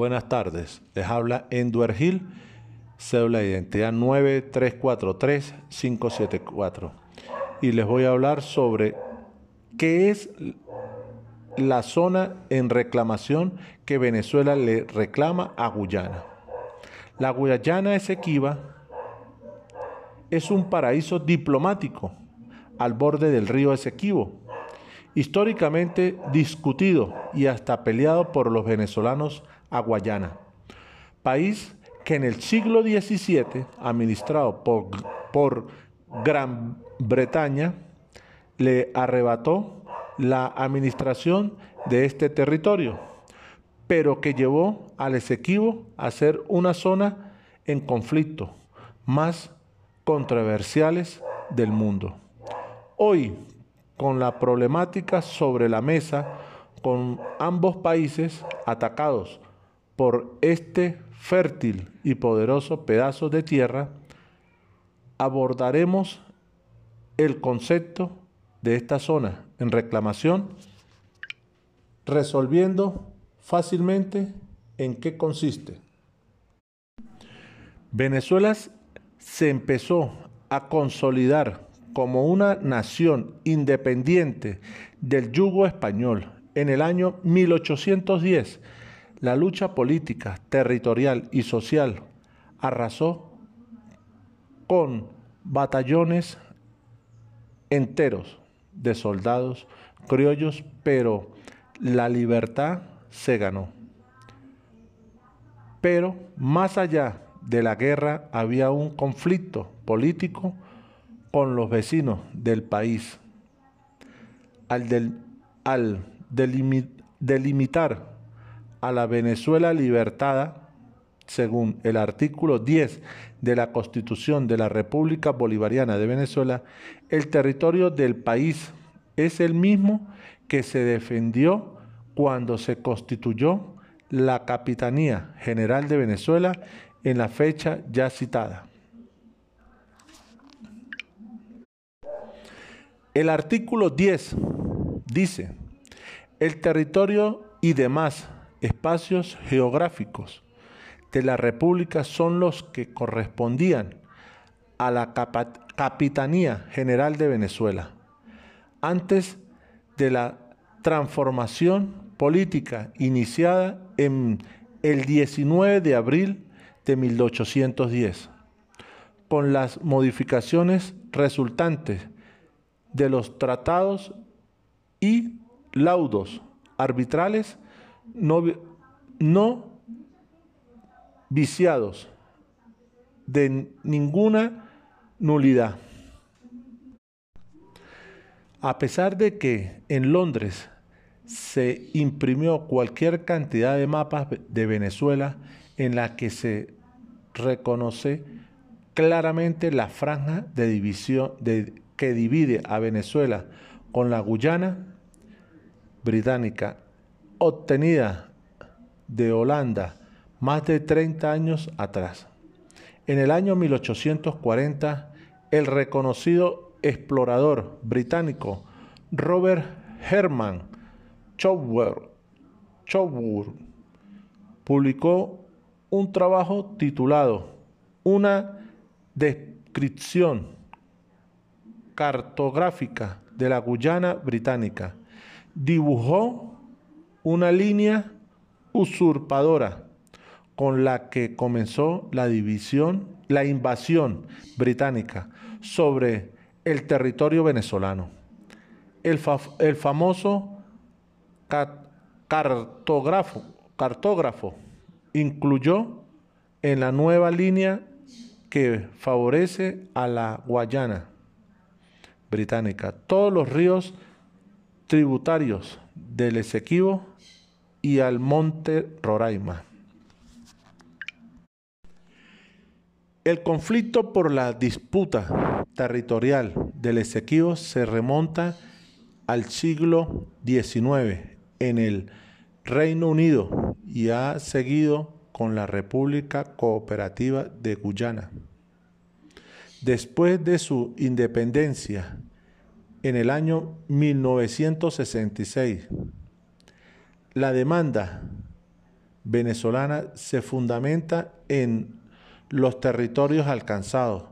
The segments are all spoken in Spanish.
Buenas tardes, les habla Enduer Gil, cédula de identidad 9343574 y les voy a hablar sobre qué es la zona en reclamación que Venezuela le reclama a Guyana. La Guyana Esequiba es un paraíso diplomático al borde del río Esequibo, históricamente discutido y hasta peleado por los venezolanos a Guayana, país que en el siglo XVII, administrado por, por Gran Bretaña, le arrebató la administración de este territorio, pero que llevó al Esequibo a ser una zona en conflicto más controversiales del mundo. Hoy, con la problemática sobre la mesa, con ambos países atacados por este fértil y poderoso pedazo de tierra, abordaremos el concepto de esta zona en reclamación, resolviendo fácilmente en qué consiste. Venezuela se empezó a consolidar como una nación independiente del yugo español en el año 1810. La lucha política, territorial y social arrasó con batallones enteros de soldados criollos, pero la libertad se ganó. Pero más allá de la guerra había un conflicto político con los vecinos del país. Al, delimitar a la Venezuela libertada, según el artículo 10 de la Constitución de la República Bolivariana de Venezuela, el territorio del país es el mismo que se defendió cuando se constituyó la Capitanía General de Venezuela en la fecha ya citada. El artículo 10 dice, el territorio y demás espacios geográficos de la República son los que correspondían a la Capitanía General de Venezuela, antes de la transformación política iniciada en el 19 de abril de 1810, con las modificaciones resultantes de los tratados y laudos arbitrales no, no viciados de ninguna nulidad. A pesar de que en Londres se imprimió cualquier cantidad de mapas de Venezuela en la que se reconoce claramente la franja de división de, que divide a Venezuela con la Guyana británica obtenida de Holanda más de 30 años atrás. En el año 1840, el reconocido explorador británico Robert Herman Chowder publicó un trabajo titulado Una descripción cartográfica de la Guyana británica. Dibujó una línea usurpadora con la que comenzó la división, la invasión británica sobre el territorio venezolano. El, famoso cartógrafo, cartógrafo incluyó en la nueva línea que favorece a la Guayana británica todos los ríos tributarios del Esequibo y al monte Roraima. El conflicto por la disputa territorial del Esequibo se remonta al siglo XIX en el Reino Unido y ha seguido con la República Cooperativa de Guyana. Después de su independencia en el año 1966, la demanda venezolana se fundamenta en los territorios alcanzados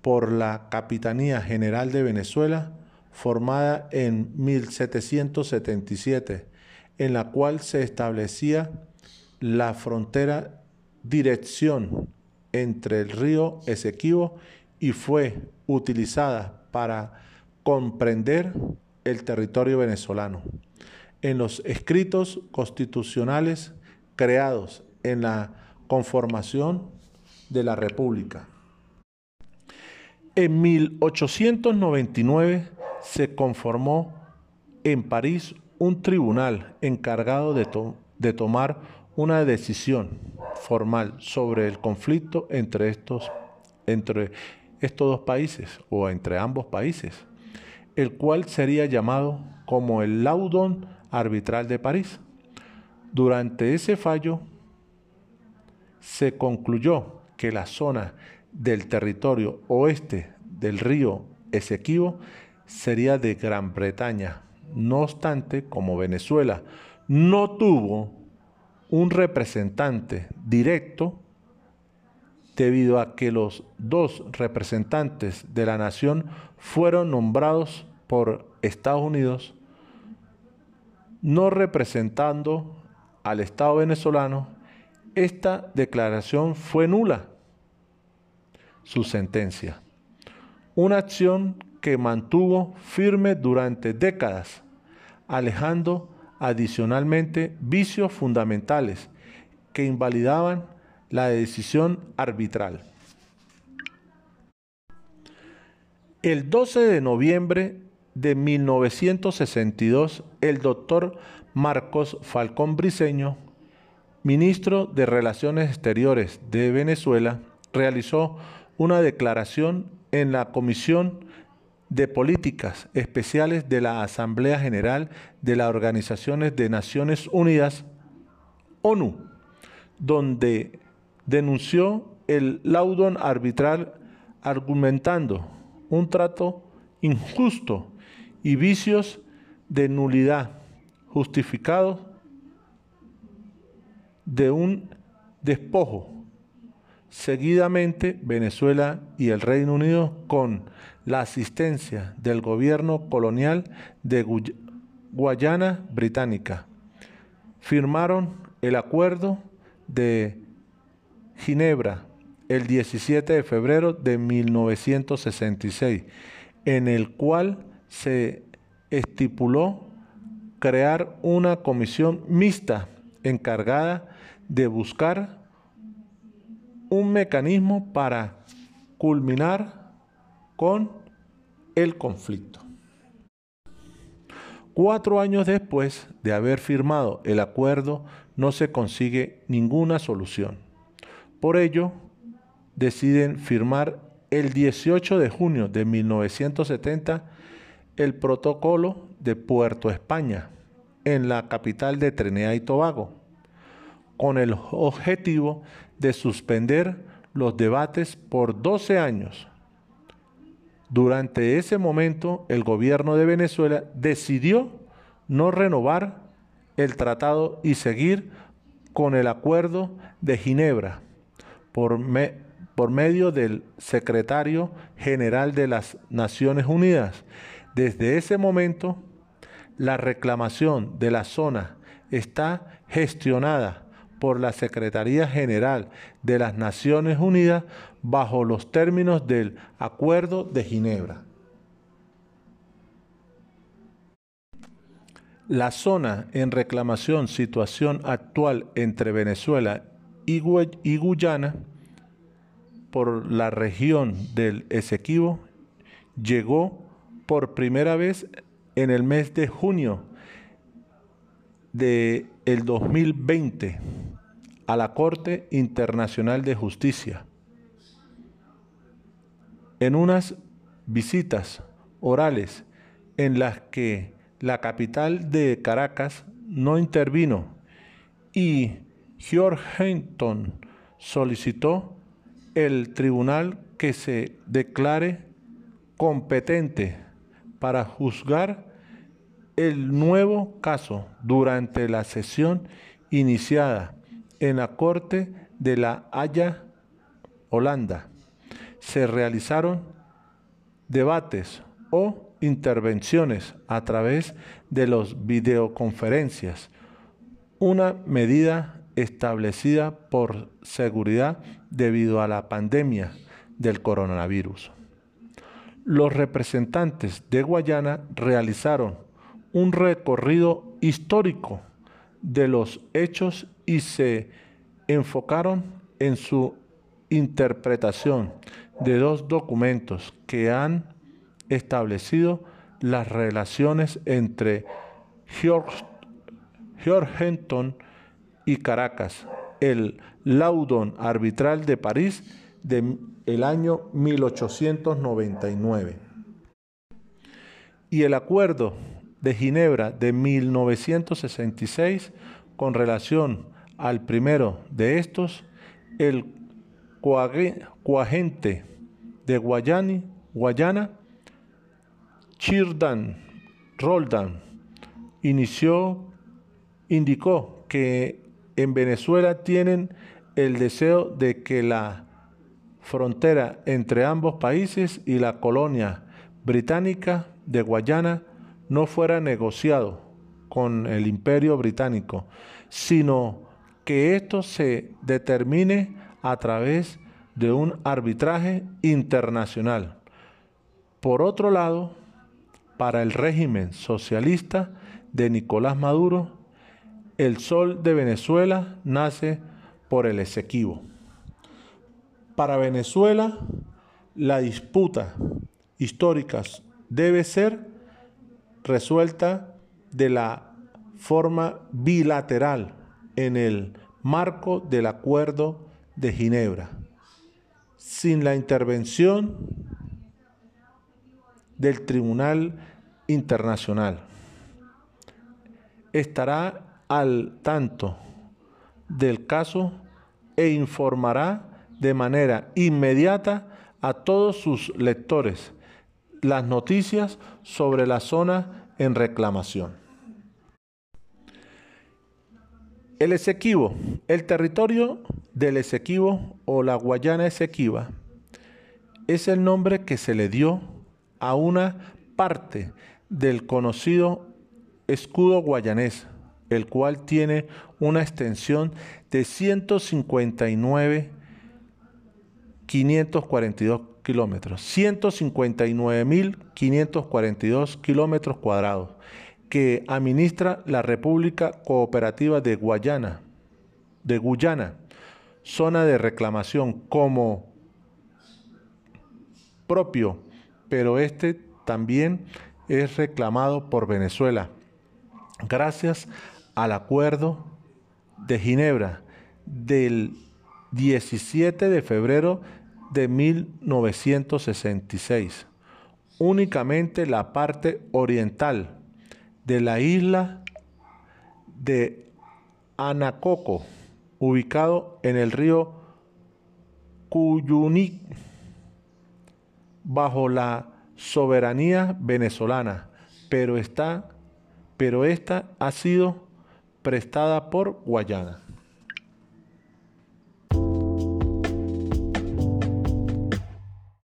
por la Capitanía General de Venezuela, formada en 1777, en la cual se establecía la frontera dirección entre el río Esequibo y fue utilizada para comprender el territorio venezolano. En los escritos constitucionales creados en la conformación de la República. En 1899 se conformó en París un tribunal encargado de, de tomar una decisión formal sobre el conflicto entre estos, entre estos dos países o entre ambos países, el cual sería llamado como el Laudon Arbitral de París. Durante ese fallo se concluyó que la zona del territorio oeste del río Esequibo sería de Gran Bretaña. No obstante, como Venezuela no tuvo un representante directo, debido a que los dos representantes de la nación fueron nombrados por Estados Unidos, no representando al Estado venezolano, esta declaración fue nula. Su sentencia. Una acción que mantuvo firme durante décadas, alejando adicionalmente vicios fundamentales que invalidaban la decisión arbitral. El 12 de noviembre de 1962, el doctor Marcos Falcón Briceño, ministro de Relaciones Exteriores de Venezuela, realizó una declaración en la Comisión de Políticas Especiales de la Asamblea General de las Organizaciones de Naciones Unidas, ONU, donde denunció el laudón arbitral argumentando un trato injusto y vicios de nulidad justificados de un despojo. Seguidamente, Venezuela y el Reino Unido, con la asistencia del gobierno colonial de Guayana Británica, firmaron el acuerdo de Ginebra el 17 de febrero de 1966, en el cual se estipuló crear una comisión mixta encargada de buscar un mecanismo para culminar con el conflicto. Cuatro años después de haber firmado el acuerdo, no se consigue ninguna solución. Por ello, deciden firmar el 18 de junio de 1970 el protocolo de Puerto España en la capital de Trinidad y Tobago, con el objetivo de suspender los debates por 12 años. Durante ese momento, el gobierno de Venezuela decidió no renovar el tratado y seguir con el acuerdo de Ginebra por, medio del secretario general de las Naciones Unidas. Desde ese momento, la reclamación de la zona está gestionada por la Secretaría General de las Naciones Unidas bajo los términos del Acuerdo de Ginebra. La zona en reclamación situación actual entre Venezuela y, Guyana por la región del Esequibo llegó por primera vez en el mes de junio de el 2020 a la Corte Internacional de Justicia. En unas visitas orales en las que la capital de Caracas no intervino y George Hinton solicitó el tribunal que se declare competente para juzgar el nuevo caso durante la sesión iniciada en la Corte de la Haya, Holanda. Se realizaron debates o intervenciones a través de las videoconferencias, una medida establecida por seguridad debido a la pandemia del coronavirus. Los representantes de Guayana realizaron un recorrido histórico de los hechos y se enfocaron en su interpretación de dos documentos que han establecido las relaciones entre Georgetown y Caracas, el Laudon Arbitral de París del año 1899 y el Acuerdo de Ginebra de 1966 con relación al primero de estos, el coagente de Guayani, Guayana, Chirdan Roldan, inició, indicó que en Venezuela tienen el deseo de que la frontera entre ambos países y la colonia británica de Guayana no fuera negociado con el imperio británico, sino que esto se determine a través de un arbitraje internacional. Por otro lado, para el régimen socialista de Nicolás Maduro, el sol de Venezuela nace por el Esequibo. Para Venezuela, la disputa histórica debe ser resuelta de la forma bilateral en el marco del Acuerdo de Ginebra, sin la intervención del Tribunal Internacional. Estará al tanto del caso e informará de manera inmediata a todos sus lectores las noticias sobre la zona en reclamación. El Esequibo, el territorio del Esequibo o la Guayana Esequiba, es el nombre que se le dio a una parte del conocido escudo guayanés, el cual tiene una extensión de 159.542 kilómetros, 159.542 kilómetros cuadrados, que administra la República Cooperativa de Guayana, de Guyana, zona de reclamación como propio, pero este también es reclamado por Venezuela, gracias al acuerdo de Ginebra del 17 de febrero de 1966. Únicamente la parte oriental de la isla de Anacoco, ubicado en el río Cuyuní, bajo la soberanía venezolana, pero está pero esta ha sido prestada por Guayana.